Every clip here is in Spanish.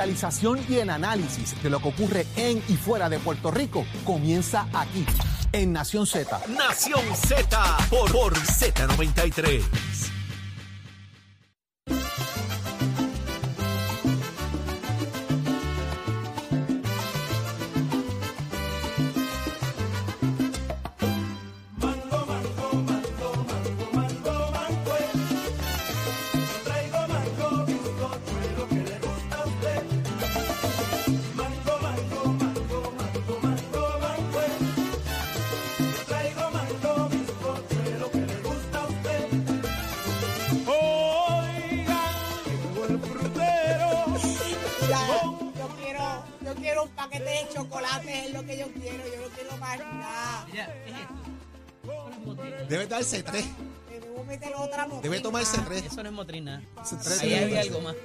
Realización y el análisis de lo que ocurre en y fuera de Puerto Rico comienza aquí, en Nación Z. Nación Z por, por Z93. Quiero, yo no quiero más nada. Debe darse tres. Me debo meter otra moquita. Debe tomarse tres. Eso no es motrina. Tres Ahí debe había darse. algo más.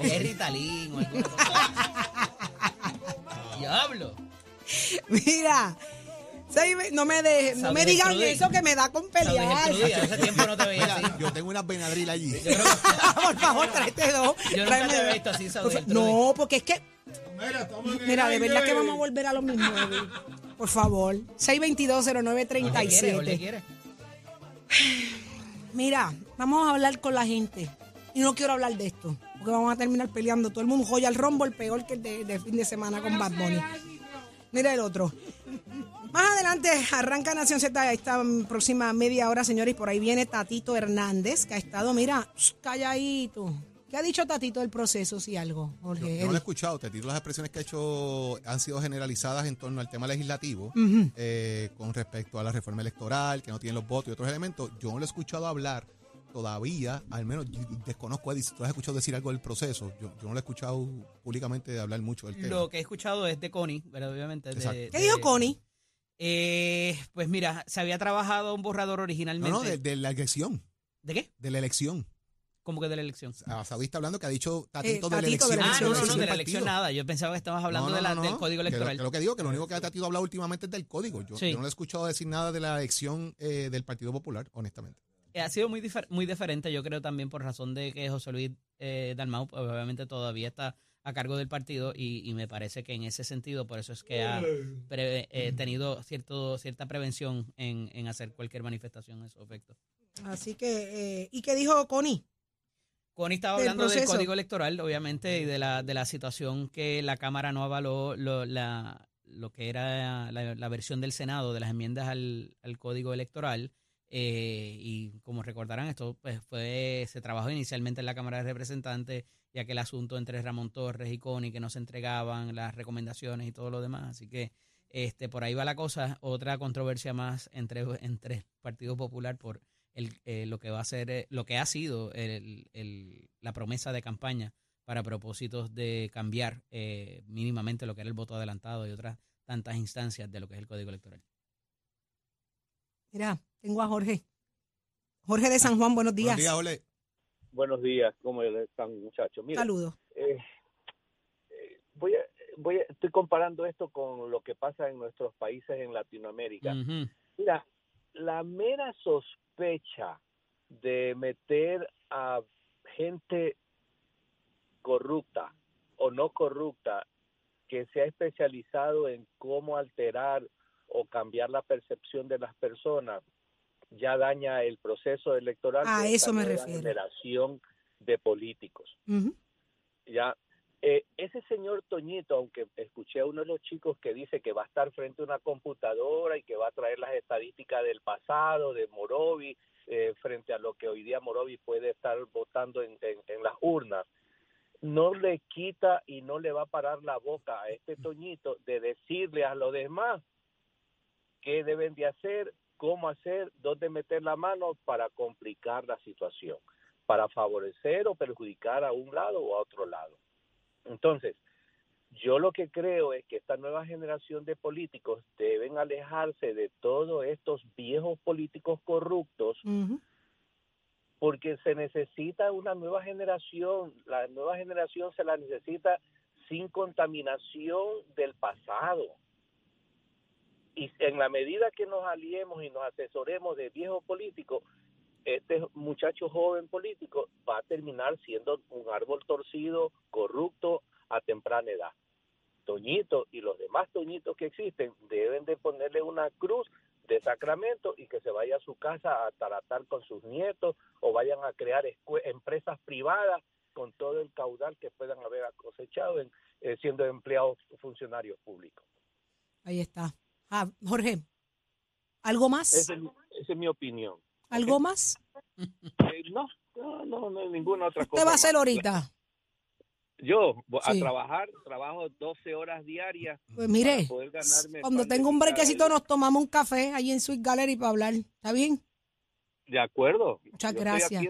Es Ritalin o alguna cosa. Diablo. Mira, no me deje, no me digan eso que me da con pelear. Saudi Gertrudis, Hace tiempo no te veía así. Mira, yo tengo unas Benadryl allí. Que- Por favor, tráete dos. Yo nunca Tráeme te dos. visto así. No, porque es que. Mira, de verdad que vamos a volver a lo mismo. Por favor. ¿Qué quiere? ¿O le 622-0937. quiere? Mira, vamos a hablar con la gente. Y no quiero hablar de esto. Porque vamos a terminar peleando. Todo el mundo joya el rombo, el peor que el de, de fin de semana con Bad Bunny. Mira el otro. Más adelante arranca Nación Z esta próxima media hora, señores, y por ahí viene Tatito Hernández, que ha estado, mira, calladito. ¿Qué ha dicho Tatito del proceso, si algo, Yo, Jorge? yo no lo he escuchado. Te tiro las expresiones que ha hecho han sido generalizadas en torno al tema legislativo eh, con respecto a la reforma electoral, que no tienen los votos y otros elementos. Yo no lo he escuchado hablar todavía, al menos desconozco, Eddie, si tú has escuchado decir algo del proceso. Yo, yo no lo he escuchado públicamente hablar mucho del tema. Lo que he escuchado es de Connie, pero obviamente. de-. ¿Qué de- dijo Connie? Eh, pues mira, se había trabajado un borrador no, originalmente. no, de, de la elección. ¿De qué? De la elección. ¿Cómo que de la elección? A Saudi está hablando que ha dicho Tatito de la Tatito de elección. Ah, no, no, no, de la elección nada. Yo pensaba que estabas hablando No, no, de la- no, del no. código Que lo- electoral. Que lo, que digo, que lo único que ha Tatito hablado últimamente es del código. Yo, Sí. yo no le he escuchado decir nada de la elección eh, del Partido Popular, honestamente. Eh, ha sido muy, difer- muy diferente, yo creo también por razón de que José Luis eh, Dalmau pues, obviamente todavía está a cargo del partido y, y me parece que en ese sentido por eso es que ha pre- eh, tenido cierto cierta prevención en, en hacer cualquier manifestación a su efecto. Así que, eh, ¿y qué dijo Connie? Connie estaba Del hablando del código electoral, obviamente, y de la, de la situación que la Cámara no avaló lo, la, lo que era la, la versión del Senado de las enmiendas al, al código electoral. eh, y como recordarán, esto pues, fue se trabajó inicialmente en la Cámara de Representantes, ya que el asunto entre Ramón Torres y Connie, que no se entregaban las recomendaciones y todo lo demás. Así que este por ahí va la cosa. Otra controversia más entre, entre el Partido Popular por el, eh, lo que va a ser, eh, lo que ha sido el, el- la promesa de campaña para propósitos de cambiar eh, mínimamente lo que era el voto adelantado y otras tantas instancias de lo que es el código electoral. Mira, tengo a Jorge. Jorge de San Juan, buenos días. Buenos días, Ole. Buenos días, ¿cómo están muchachos? Mira, Saludos. eh, eh, voy a, voy a- estoy comparando esto con lo que pasa en nuestros países en Latinoamérica. Mira, la mera sospecha de meter a gente corrupta o no corrupta que se ha especializado en cómo alterar o cambiar la percepción de las personas ya daña el proceso electoral A eso me refiero. generación de políticos ya eh, ese señor Toñito, aunque escuché a uno de los chicos que dice que va a estar frente a una computadora y que va a traer las estadísticas del pasado de Morovi eh, frente a lo que hoy día Morovi puede estar votando en, en- en las urnas, no le quita y no le va a parar la boca a este Toñito de decirle a los demás qué deben de hacer, cómo hacer, dónde meter la mano para complicar la situación, para favorecer o perjudicar a un lado o a otro lado. Entonces, yo lo que creo es que esta nueva generación de políticos deben alejarse de todos estos viejos políticos corruptos porque se necesita una nueva generación, la nueva generación se la necesita sin contaminación del pasado. Y en la medida que nos aliemos y nos asesoremos de viejos políticos, este muchacho joven político va a terminar siendo un árbol torcido, corrupto, a temprana edad. Toñito y los demás Toñitos que existen deben de ponerle una cruz de sacramento y que se vaya a su casa a tratar con sus nietos o vayan a crear empresas privadas con todo el caudal que puedan haber cosechado en, eh, siendo empleados funcionarios públicos. Ahí está. Ah, Jorge, ¿algo más? Esa es, mi opinión. ¿Algo más? Eh, no, no, no, no, ninguna otra cosa. ¿Qué va a hacer ahorita? Yo a trabajar, trabajo 12 horas diarias. Pues mire, cuando tengo un brequecito nos tomamos un café ahí en Sweet Gallery para hablar. ¿Está bien? De acuerdo. Muchas gracias.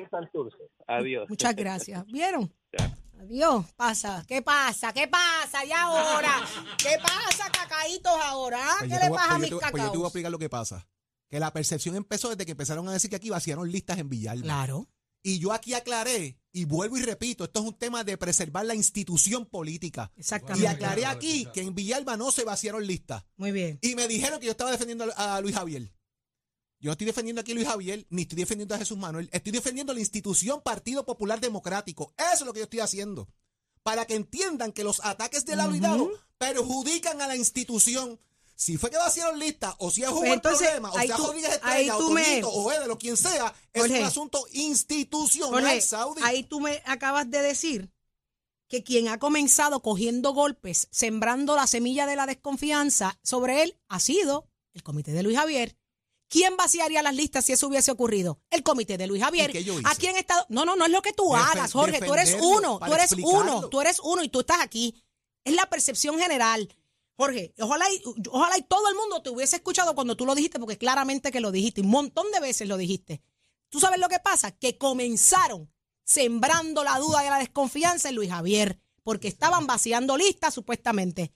Adiós. Muchas gracias. ¿Vieron? Adiós. Pasa. ¿Qué pasa? ¿Qué pasa? ¿Y ahora? ¿Qué pasa, cacaitos, ahora? Pues ¿Qué le pasa a mis cacaos? Pues yo te voy a explicar lo que pasa. Que la percepción empezó desde que empezaron a decir que aquí vaciaron listas en Villalba. Claro. Y yo aquí aclaré, y vuelvo y repito, esto es un tema de preservar la institución política. Exactamente. Y aclaré aquí que en Villalba no se vaciaron listas. Muy bien. Y me dijeron que yo estaba defendiendo a Luis Javier. Yo no estoy defendiendo aquí a Luis Javier, ni estoy defendiendo a Jesús Manuel. Estoy defendiendo la institución Partido Popular Democrático. Eso es lo que yo estoy haciendo. Para que entiendan que los ataques de la uh perjudican a la institución. Si fue que vaciaron lista, o si es un pues problema, o sea Rodríguez Estrella, o Tonito, o Edel, o quien sea, es un asunto institucional, Saudi. Ahí tú me acabas de decir que quien ha comenzado cogiendo golpes, sembrando la semilla de la desconfianza sobre él, ha sido el comité de Luis Javier. ¿Quién vaciaría las listas si eso hubiese ocurrido? El comité de Luis Javier. ¿A quién está? No, no, no es lo que tú hagas, Jorge. Tú eres uno, tú eres uno, tú eres uno y tú estás aquí. Es la percepción general. Jorge, ojalá y, ojalá y todo el mundo te hubiese escuchado cuando tú lo dijiste, porque claramente que lo dijiste, un montón de veces lo dijiste. ¿Tú sabes lo que pasa? Que comenzaron sembrando la duda y la desconfianza en Luis Javier, porque estaban vaciando listas supuestamente.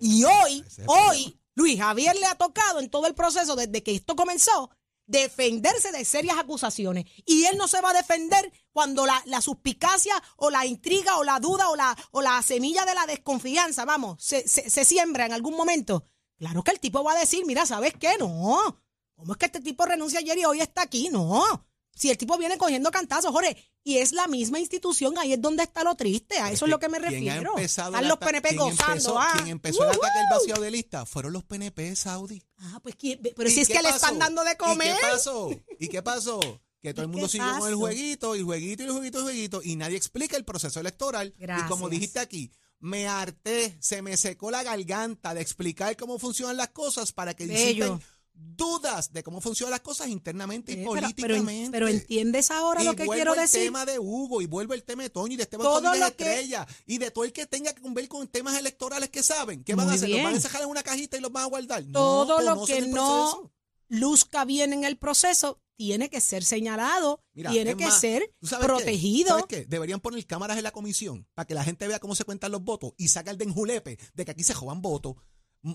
Y hoy, hoy, Luis Javier le ha tocado en todo el proceso desde que esto comenzó defenderse de serias acusaciones. Y él no se va a defender cuando la, suspicacia o la intriga o la duda o la, o la semilla de la desconfianza, vamos, se, se, siembra en algún momento. Claro que el tipo va a decir, mira, ¿sabes qué? No. ¿Cómo es que este tipo renuncia ayer y hoy está aquí? No. Si el tipo viene cogiendo cantazos, Jorge, y es la misma institución, ahí es donde está lo triste, a eso es, lo que me refiero. Están los PNP gozando. Empezó, ah. Quien empezó el ataque del vaciado de lista fueron los PNP, Saudi. Ah, pues, pero si es que le están dando de comer. ¿Y qué pasó? ¿Y qué pasó? Que todo el mundo siguió con el jueguito, y jueguito, y jueguito, y jueguito, y nadie explica el proceso electoral. Y como dijiste aquí, me harté, se me secó la garganta de explicar cómo funcionan las cosas para que disipen dudas de cómo funcionan las cosas internamente y políticamente. Pero, entiendes ahora lo que quiero decir. el tema de Hugo y vuelve el tema de Toño y de Esteban todo de Estrella y de todo el que tenga que ver con temas electorales que saben. ¿Qué van a hacer? ¿Los van a dejar en una cajita y los van a guardar? Todo lo que no luzca bien en el proceso tiene que ser señalado, tiene que ser protegido. ¿Sabes qué? Deberían poner cámaras en la comisión para que la gente vea cómo se cuentan los votos y saca el de enjulepe de que aquí se jodan votos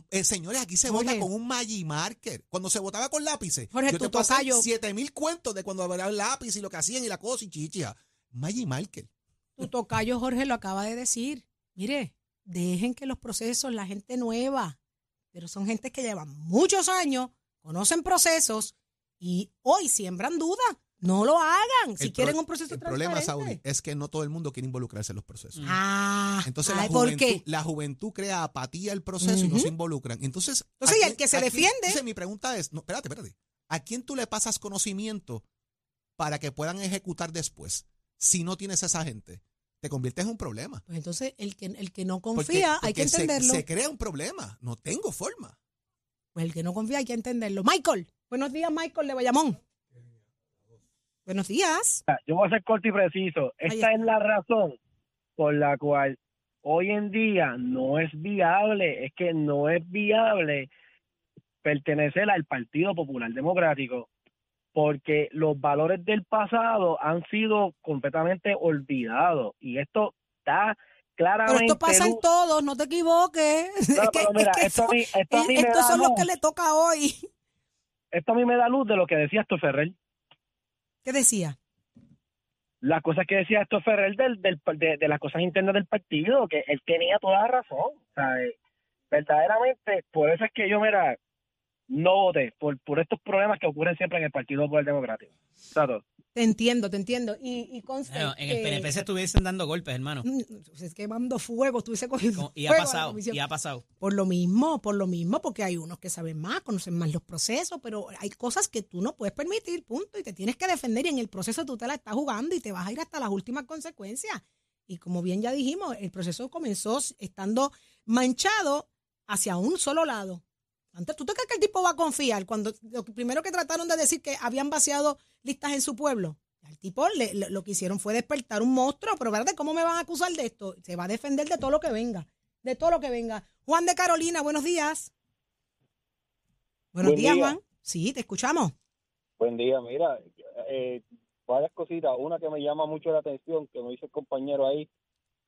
eh, señores, aquí se vota con un Magic Marker. Cuando se votaba con lápices, yo te pasé siete mil cuentos de cuando había el lápiz y lo que hacían y la cosa y chichia. Magic Marker. Tu tocayo Jorge lo acaba de decir. Mire, dejen que los procesos, la gente nueva, pero son gente que llevan muchos años, conocen procesos y hoy siembran dudas. No lo hagan si quieren un proceso El problema, Saudi, es que no todo el mundo quiere involucrarse en los procesos. Ah, Entonces la, juventud, la juventud crea apatía al proceso y no se involucran. Entonces, Entonces el que se defiende. Entonces mi pregunta es, no, espérate, espérate. ¿A quién tú le pasas conocimiento para que puedan ejecutar después? Si no tienes esa gente, te conviertes en un problema. Pues entonces el que, el que no confía, hay que entenderlo. Se, se crea un problema. No tengo forma. Pues el que no confía hay que entenderlo. Michael, buenos días, Michael de Bayamón. Buenos días. Yo voy a ser corto y preciso. Esta es la razón por la cual hoy en día no es viable, es que no es viable pertenecer al Partido Popular Democrático porque los valores del pasado han sido completamente olvidados y esto está claramente pero esto pasa en todos, no te equivoques. esto, estos son los que le toca hoy. Esto a mí me da luz de lo que decía esto Ferrer. ¿Qué decía? Las cosas que decía esto Ferrer del, del, de, las cosas internas del partido, que él tenía toda la razón. Eh, verdaderamente, por eso es que yo, mira, no voté por, por estos problemas que ocurren siempre en el Partido Popular Democrático. Te entiendo, te entiendo. Y, y conste en el que- PNP se estuviesen dando golpes, hermano. Mm, Es quemando fuego, estuviese cogiendo Y ha fuego a la pasado, comisión. y ha pasado. Por lo mismo, por lo mismo, porque hay unos que saben más, conocen más los procesos, pero hay cosas que tú no puedes permitir, punto, y te tienes que defender y en el proceso tú te la estás jugando y te vas a ir hasta las últimas consecuencias. Y como bien ya dijimos, el proceso comenzó estando manchado hacia un solo lado. Antes, ¿tú te crees que el tipo va a confiar cuando lo primero que trataron de decir que habían vaciado listas en su pueblo? Al tipo le- lo que hicieron fue despertar un monstruo, pero ¿verdad? ¿Cómo me van a acusar de esto? Se va a defender de todo lo que venga, de todo lo que venga. Juan de Carolina, buenos días. Buenos Buen días, día. Juan. Sí, te escuchamos. Buen día, mira, eh, varias cositas. Una que me llama mucho la atención, que me dice el compañero ahí,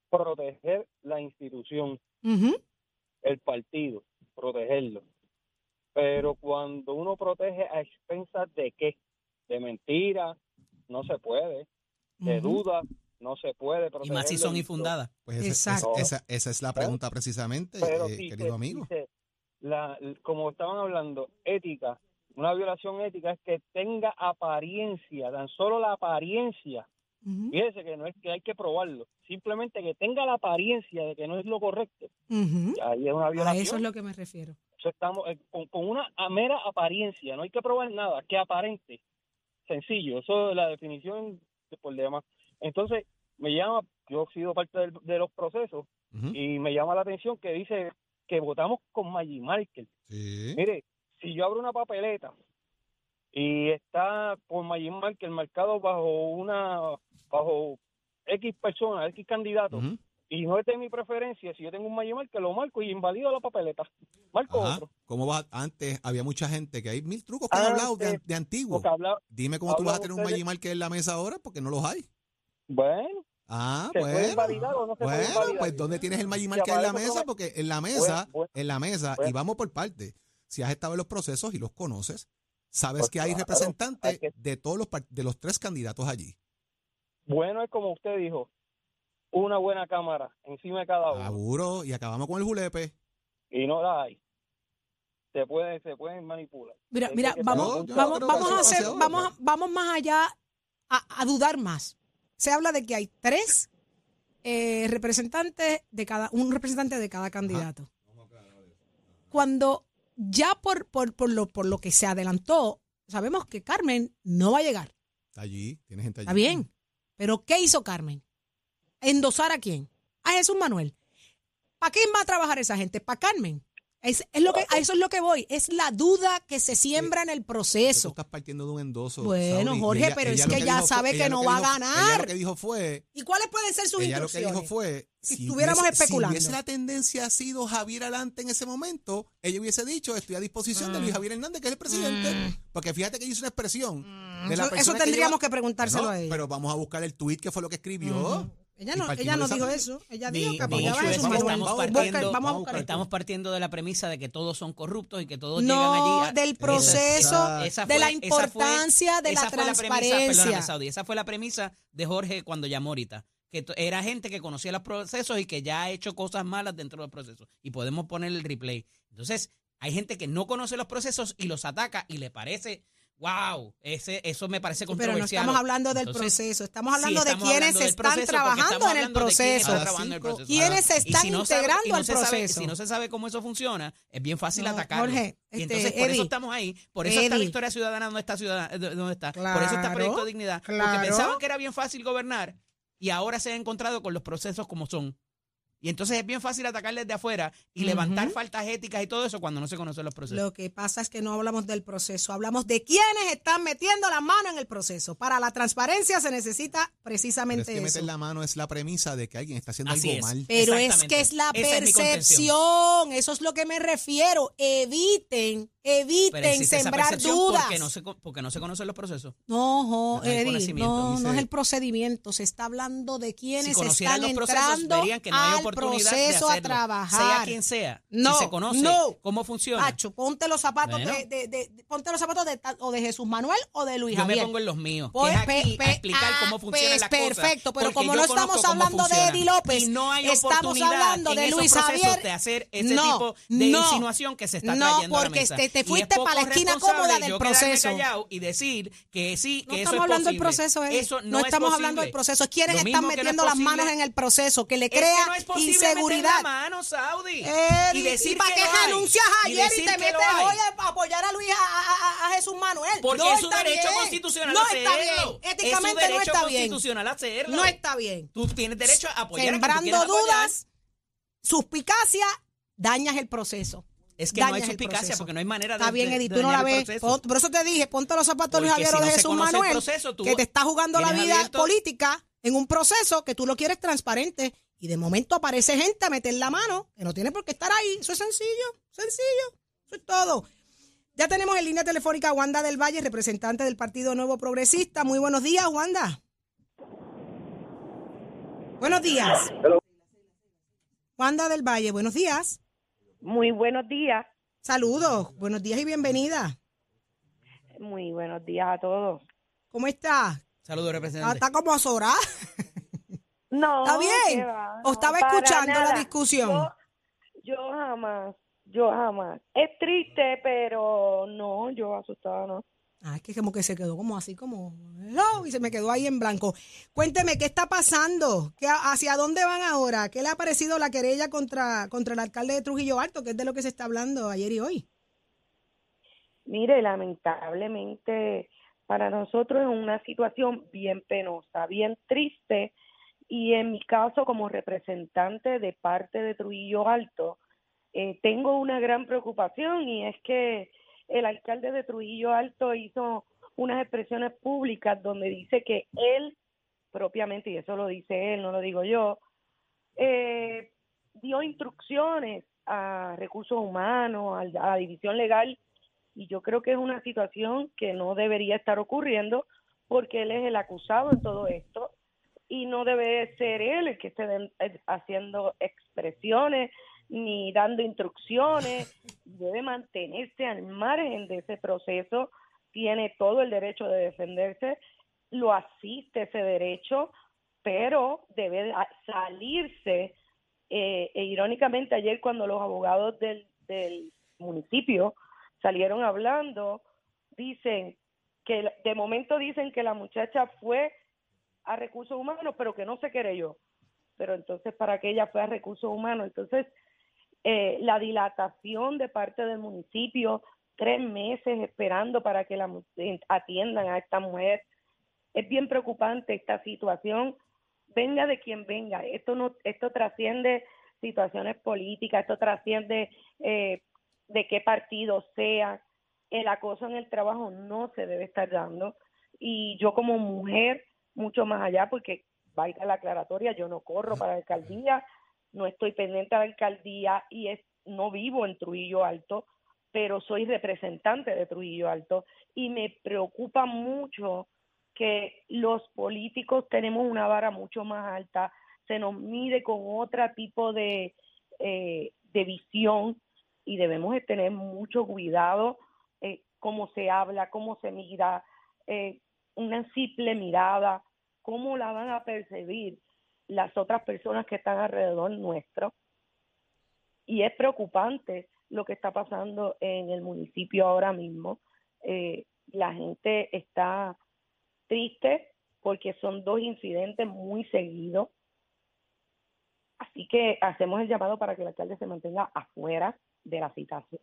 proteger la institución, el partido, protegerlo. Pero cuando uno protege a expensas de qué? De mentiras, no se puede. De Ujú. dudas, no se puede. Y más si son infundadas. Pues esa, Exacto. esa- esa- es la pregunta precisamente, Pero eh, si querido se amigo. dice la, como estaban hablando, ética, una violación ética es que tenga apariencia, tan solo la apariencia. Fíjese que no es que hay que probarlo, simplemente que tenga la apariencia de que no es lo correcto. Ahí es una A violación. eso es lo que me refiero. Eso estamos eh, con, con una mera apariencia, no hay que probar nada, que aparente. Sencillo, eso es la definición de por demás. Entonces, me llama, yo he sido parte del- de los procesos y me llama la atención que dice que votamos con Maggie Markel. Sí. Mire, si yo abro una papeleta y está por Maggie Markel marcado bajo una, bajo X persona, X candidato. Y no es de mi preferencia, si yo tengo un Maggie Markel, lo marco y invalido la papeleta. Marco Ajá. otro. ¿Cómo vas? a- Antes había mucha gente que hay mil trucos que han hablado de, de antiguo. Habla, Dime cómo tú vas a tener un ustedes- Maggi Marquez en la mesa ahora porque no los hay. bueno, Ah, ¿Se bueno. invalidar o no se puede bueno, invalidar? pues ¿dónde tienes el Maggi Si Marquez en la mesa? Porque en la mesa, Bueno, en la mesa, y vamos por partes. Si has estado en los procesos y los conoces, sabes Pues que hay claro, representantes hay que- de todos los de los tres candidatos allí. bueno es como usted dijo, una buena cámara encima de cada uno. Seguro, y acabamos con el julepe. y no la hay. Se pueden, se pueden manipular. Mira, mira, vamos, vamos, vamos a hacer, vamos, a- vamos más allá a, a dudar más. Se habla de que hay tres eh, representantes de cada, un representante de cada candidato. Cuando ya por, por, por lo, por lo que se adelantó, sabemos que Carmen no va a llegar. Está allí, tienes gente allí. Está bien. Pero ¿qué hizo Carmen? ¿Endosar a quién? A Jesús Manuel. ¿Para quién va a trabajar esa gente? ¿Para Carmen? Es, es lo que, a eso es lo que voy. Es la duda que se siembra en el Que Tú proceso. estás partiendo de un endoso. Bueno, Saudi, Jorge, pero es que ya sabe que no va a ganar. Lo que dijo fue ¿Y cuáles pueden ser sus ella lo que instrucciones? dijo fue Si si estuviéramos hubiese- especulando. si hubiese la tendencia sido Javier adelante en ese momento ella hubiese dicho estoy a disposición de Luis Javier Hernández que es el presidente porque fíjate que hizo una expresión de la Mm. Eso, que tendríamos lleva- que preguntárselo a ella. pero vamos a buscar el tweet que fue lo que escribió Ella no, ella de no dijo eso. Ella dijo que apoyaba issue a es Jesús que Manuel. estamos Busca- partiendo- vamos a buscar Estamos partiendo de la premisa de que todos son corruptos y que todos No, llegan allí. a- del proceso, esa de la esa fue- importancia de la esa fue premisa, transparencia. perdóname, Saudi, esa fue la premisa de Jorge cuando llamó ahorita. Que era gente que conocía los procesos y que ya ha hecho cosas malas dentro del proceso. Y podemos poner el replay. Entonces, hay gente que no conoce los procesos y los ataca y le parece, wow, ese, eso me parece Pero no controversial. estamos hablando del Entonces, proceso, estamos sí, hablando de quienes están proceso, trabajando en el está proceso. ¿Quiénes se están si no sabe- integrando no al sabe- proceso? si no se sabe cómo eso funciona, es bien fácil No, atacarlo. Jorge, y este, entonces por Eddie, eso estamos ahí, por eso está Eddie. Victoria Ciudadana donde está, ciudadana, eh, donde está. por eso está Proyecto de Dignidad. claro. Porque pensaban que era bien fácil gobernar y ahora se han encontrado con los procesos como son. Y entonces es bien fácil atacarles de afuera y levantar faltas éticas y todo eso cuando no se conocen los procesos. Lo que pasa es que no hablamos del proceso, hablamos de quienes están metiendo la mano en el proceso. Para la transparencia se necesita pero es precisamente que eso. meter la mano es la premisa de que alguien está haciendo Así algo es. mal Pero es que es la Esa es percepción, eso es lo que me refiero. Eviten, eviten sembrar dudas. porque no, se, porque no se conocen los procesos. No, jo, No hay Eddie, no, no es el procedimiento, se está hablando de Si quienes conocieran están los entrando que no hay al de proceso a hacerlo. trabajar. Sea quien sea. No, si se conoce no. cómo funciona. Pacho, ponte los zapatos Bueno. de, de- de- ponte los zapatos de, o de Jesús Manuel o de Luis Yo me Javier. pongo en los míos. Pues, que es aquí pe- a pe- explicar ah, cómo funcionan pues, las cosas. perfecto, pero porque como yo no estamos cómo hablando de funciona. Eddie López, y no hay estamos hablando de Luis Javier. de hacer ese tipo de insinuación que se está trayendo a la porque mesa. Te- fuiste para la esquina cómoda del yo proceso. callado y decir que sí, No que eso estamos es hablando del proceso. Eso no, no, es estamos hablando del proceso. Es quienes están que no es metiendo las manos en el proceso, que le que crea no es posible inseguridad. la mano, Saudi. Y decir ¿y para que qué renuncias ayer y, te que metes hoy a apoyar a Luis, a, a- a- Jesús Manuel? Porque no es su derecho bien. constitucional no hacerlo. está bien. Éticamente es su no está bien. constitucional hacerlo. No está bien. Tú tienes derecho a apoyar Sembrando dudas, suspicacia, dañas el proceso. Es que no hay suspicacia porque no hay manera de Está bien, de- Edith, de tú no la ves. Pon- Por eso te dije, ponte los zapatos Luis Javier si o de no se Jesús Manuel, proceso, tú que te está jugando la vida abierto- política en un proceso que tú lo quieres transparente y de momento aparece gente a meter la mano que no tiene por qué estar ahí. Eso es sencillo, sencillo. Eso es todo. Ya tenemos en línea telefónica a Wanda del Valle, representante del Partido Nuevo Progresista. Muy buenos días, Wanda. Buenos días. Wanda del Valle, buenos días. Muy buenos días, Saludos, buenos días y bienvenida. muy buenos días a todos. ¿Cómo está? Saludos, Ah, representante. Está como azorada. No, ¿Está bien? ¿qué va? ¿O estaba escuchando la discusión? Yo, yo jamás, yo jamás. Es triste, pero no, yo asustada no. Ah, es que como que se quedó como así, como, hello, y se me quedó ahí en blanco. Cuénteme, ¿qué está pasando? ¿Qué, ¿Hacia dónde van ahora? ¿Qué le ha parecido la querella contra, contra el alcalde de Trujillo Alto, que es de lo que se está hablando ayer y hoy? Mire, lamentablemente para nosotros es una situación bien penosa, bien triste y en mi caso como representante de parte de Trujillo Alto, eh, tengo una gran preocupación y es que el alcalde de Trujillo Alto hizo unas expresiones públicas donde dice que él propiamente, y eso lo dice él, no lo digo yo, eh, dio instrucciones a recursos humanos, a la división legal, y yo creo que es una situación que no debería estar ocurriendo porque él es el acusado en todo esto y no debe ser él el que esté eh, haciendo expresiones ni dando instrucciones, debe mantenerse al margen de ese proceso, tiene todo el derecho de defenderse, lo asiste ese derecho, pero debe salirse. eh, e irónicamente ayer cuando los abogados del, del municipio salieron hablando, dicen que de momento dicen que la muchacha fue a recursos humanos, pero que no se querelló. Pero entonces, ¿para qué ella fue a recursos humanos? Entonces, eh, la dilatación de parte del municipio, tres meses esperando para que la atiendan a esta mujer, es bien preocupante esta situación. Venga de quien venga, esto no, esto trasciende situaciones políticas, esto trasciende eh, de qué partido sea. El acoso en el trabajo no se debe estar dando. Y yo como mujer, mucho más allá, porque vaya la aclaratoria, yo no corro para la alcaldía, no estoy pendiente a la alcaldía y es, no vivo en Trujillo Alto, pero soy representante de Trujillo Alto y me preocupa mucho que los políticos tenemos una vara mucho más alta, se nos mide con otro tipo de, eh, de visión y debemos de tener mucho cuidado eh, cómo se habla, cómo se mira, eh, una simple mirada, cómo la van a percibir las otras personas que están alrededor nuestro. Y es preocupante lo que está pasando en el municipio ahora mismo. Eh, la gente está triste porque son dos incidentes muy seguidos. Así que hacemos el llamado para que el alcalde se mantenga afuera de la,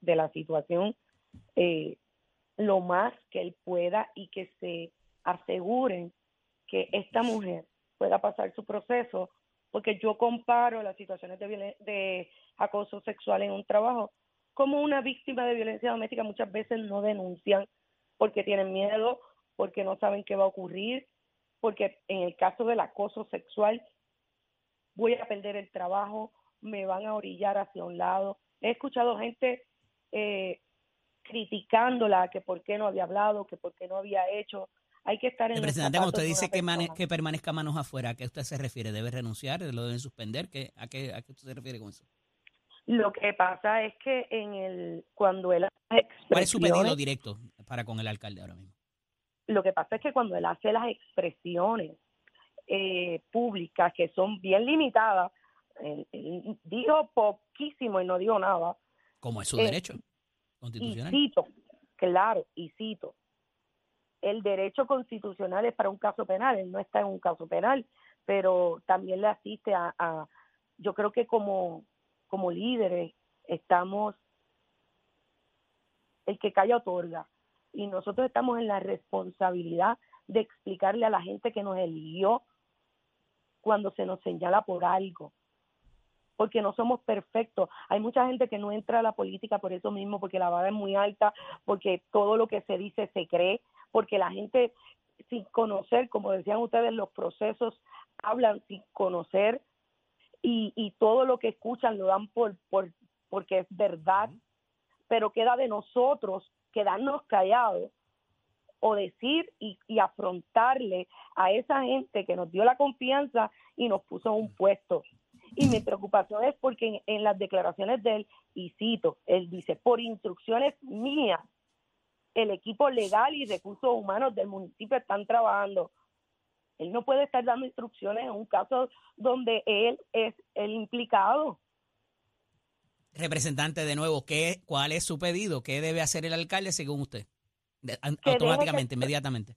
de la situación eh, lo más que él pueda y que se aseguren que esta mujer pueda pasar su proceso, porque yo comparo las situaciones de, de acoso sexual en un trabajo como una víctima de violencia doméstica muchas veces no denuncian porque tienen miedo, porque no saben qué va a ocurrir, porque en el caso del acoso sexual voy a perder el trabajo, me van a orillar hacia un lado. He escuchado gente eh, criticándola que por qué no había hablado, que por qué no había hecho. Hay que estar en Representante, cuando usted dice que, mane- que permanezca manos afuera, ¿a qué usted se refiere? ¿Debe renunciar? ¿Lo deben suspender? ¿Qué, a, qué, ¿A qué usted se refiere con eso? Lo que pasa es que en el cuando él hace ¿Cuál es su pedido directo para con el alcalde ahora mismo? lo que pasa es que cuando él hace las expresiones eh, públicas que son bien limitadas, él- él dijo poquísimo y no dijo nada. Como es su Eh, derecho. Constitucional. Y cito, claro, y cito, el derecho constitucional es para un caso penal, él no está en un caso penal, pero también le asiste a, a yo creo que como, como líderes estamos, el que calla otorga, y nosotros estamos en la responsabilidad de explicarle a la gente que nos eligió cuando se nos señala por algo porque no somos perfectos. Hay mucha gente que no entra a la política por eso mismo, porque la vara es muy alta, porque todo lo que se dice se cree, porque la gente sin conocer, como decían ustedes, los procesos hablan sin conocer y, y todo lo que escuchan lo dan por, por porque es verdad, pero queda de nosotros quedarnos callados o decir y, y, afrontarle a esa gente que nos dio la confianza y nos puso en un puesto. Y mi preocupación es porque en, en, las declaraciones de él, y cito, él dice, por instrucciones mías, el equipo legal y recursos humanos del municipio están trabajando. Él no puede estar dando instrucciones en un caso donde él es el implicado. Representante, de nuevo, ¿qué, ¿cuál es su pedido? ¿Qué debe hacer el alcalde según usted? De, automáticamente, que, inmediatamente.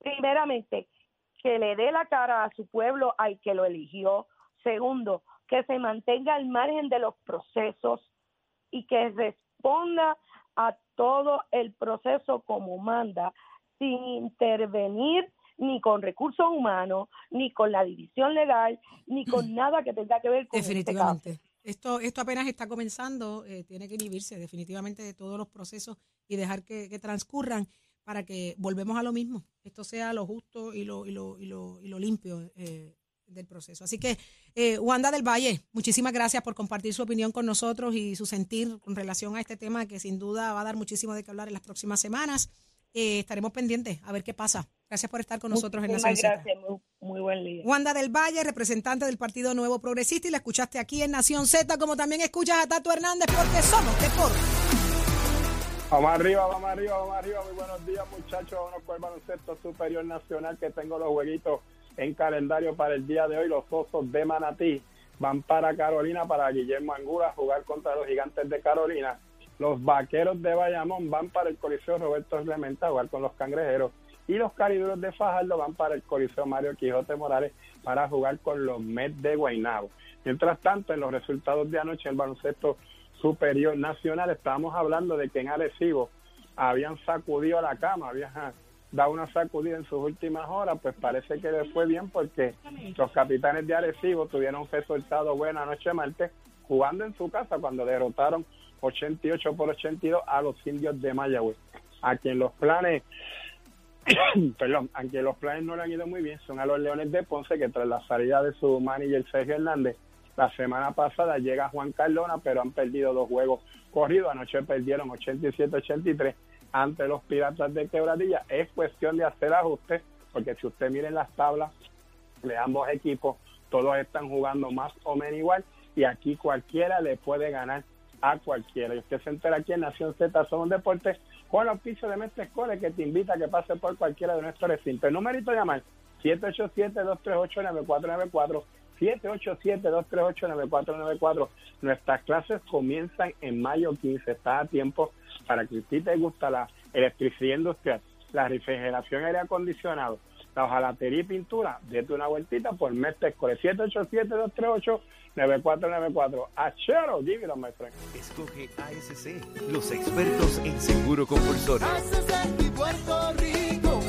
Primeramente, que le dé la cara a su pueblo al que lo eligió. Segundo, que se mantenga al margen de los procesos y que responda a todo el proceso como manda, sin intervenir ni con recursos humanos, ni con la división legal, ni con nada que tenga que ver con Definitivamente. Este caso. Esto, esto apenas está comenzando, eh, tiene que inhibirse definitivamente de todos los procesos y dejar que, que, transcurran para que volvemos a lo mismo, esto sea lo justo y lo, y lo, y lo, y lo limpio eh, del proceso. Así que, eh, Wanda del Valle, muchísimas gracias por compartir su opinión con nosotros y su sentir con relación a este tema que sin duda va a dar muchísimo de qué hablar en las próximas semanas. Eh, estaremos pendientes a ver qué pasa. Gracias por estar con nosotros Muchísimas en Nación gracias, muy, muy, buen día. Wanda del Valle, representante del Partido Nuevo Progresista, y la escuchaste aquí en Nación Z, como también escuchas a Tato Hernández, porque somos deporte. Vamos arriba, vamos arriba, vamos arriba. Muy buenos días, muchachos. Vamos con el baloncesto superior nacional que tengo los jueguitos en calendario para el día de hoy. Los osos de Manatí van para Carolina, para Guillermo Angura, jugar contra los gigantes de Carolina. Los vaqueros de Bayamón van para el Coliseo Roberto Clemente a jugar con los cangrejeros. Y los cariduros de Fajardo van para el Coliseo Mario Quijote Morales para jugar con los Mets de Guaynabo. Mientras tanto, en los resultados de anoche el baloncesto superior nacional, estábamos hablando de que en Arecibo habían sacudido la cama, habían dado una sacudida en sus últimas horas, pues parece que les fue bien porque los capitanes de Arecibo tuvieron un resultado bueno anoche martes jugando en su casa cuando derrotaron 88 por 82 a los indios de Mayagüez. A quien los planes, perdón, a quien los planes no le han ido muy bien son a los Leones de Ponce que tras la salida de su manager Sergio Hernández, la semana pasada llega Juan Cardona, pero han perdido dos juegos corridos. Anoche perdieron 87-83 ante los Piratas de Quebradilla. Es cuestión de hacer ajustes, porque si usted mire las tablas de ambos equipos, todos están jugando más o menos igual y aquí cualquiera le puede ganar a cualquiera. Y usted se entera aquí en Nación Z Somos Deportes con los pisos de Mestre Escoles que te invita a que pase por cualquiera de nuestros recintos. El numerito llamar 787-238-9494. 787-238-9494. Nuestras clases comienzan en mayo 15. Está a tiempo para que a ti te gusta la electricidad industrial, la refrigeración aire acondicionado, la hojalatería y pintura, dete una vueltita por Mestre Escoles. 787-238-9494. Achero, dígelo, my friend. Escoge ASC, los expertos en seguro compulsorio. Puerto Rico,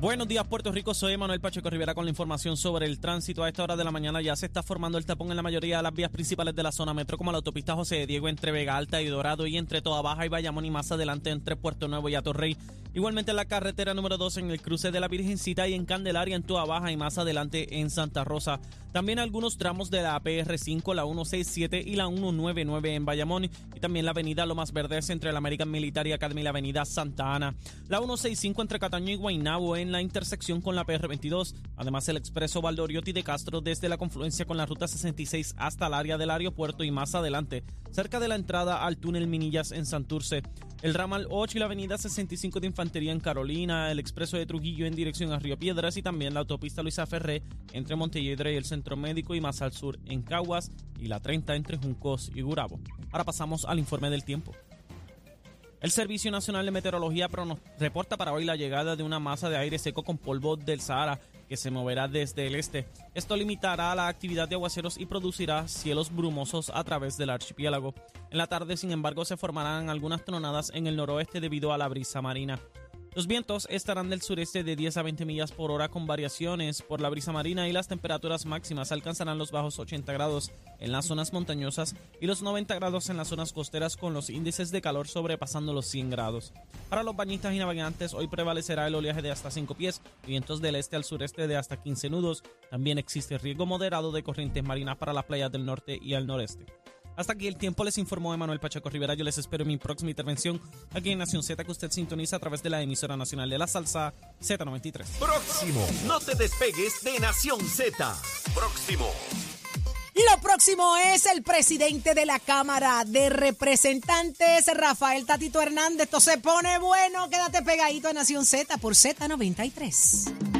Buenos días, Puerto Rico. Soy Manuel Pacheco Rivera con la información sobre el tránsito. A esta hora de la mañana ya se está formando el tapón en la mayoría de las vías principales de la zona metro, como la autopista José de Diego entre Vega Alta y Dorado y entre Toda Baja y Bayamón y más adelante entre Puerto Nuevo y Atorrey. Igualmente en la carretera número 2 en el cruce de la Virgencita y en Candelaria en Toda Baja y más adelante en Santa Rosa. También algunos tramos de la PR5, la 167 y la 199 en Bayamón y también la avenida Lomas Verdes entre la American Military Academy y la avenida Santa Ana. La 165 entre Cataño y Guaynabo en la intersección con la PR22. Además, el expreso Valdoriotti de Castro desde la confluencia con la ruta 66 hasta el área del aeropuerto y más adelante, cerca de la entrada al túnel Minillas en Santurce. El ramal 8 y la avenida 65 de Infantería en Carolina, el expreso de Trujillo en dirección a Río Piedras y también la autopista Luisa Ferré entre Montelledre y el Centro Médico y más al sur en Caguas y la 30 entre Juncos y Gurabo. Ahora pasamos al informe del tiempo. El Servicio Nacional de Meteorología reporta para hoy la llegada de una masa de aire seco con polvo del Sahara que se moverá desde el este. Esto limitará la actividad de aguaceros y producirá cielos brumosos a través del archipiélago. En la tarde, sin embargo, se formarán algunas tronadas en el noroeste debido a la brisa marina. Los vientos estarán del sureste de 10 a 20 millas por hora con variaciones por la brisa marina y las temperaturas máximas alcanzarán los bajos 80 grados en las zonas montañosas y los 90 grados en las zonas costeras con los índices de calor sobrepasando los 100 grados. Para los bañistas y navegantes hoy prevalecerá el oleaje de hasta 5 pies, vientos del este al sureste de hasta 15 nudos. También existe riesgo moderado de corrientes marinas para las playas del norte y al noreste. Hasta aquí el tiempo les informó Emanuel Pacheco Rivera. Yo les espero en mi próxima intervención aquí en Nación Z que usted sintoniza a través de la emisora nacional de la salsa Z93. Próximo. No te despegues de Nación Z. Próximo. Lo próximo es el presidente de la Cámara de Representantes, Rafael Tatito Hernández. Esto se pone bueno. Quédate pegadito a Nación Z por Z93.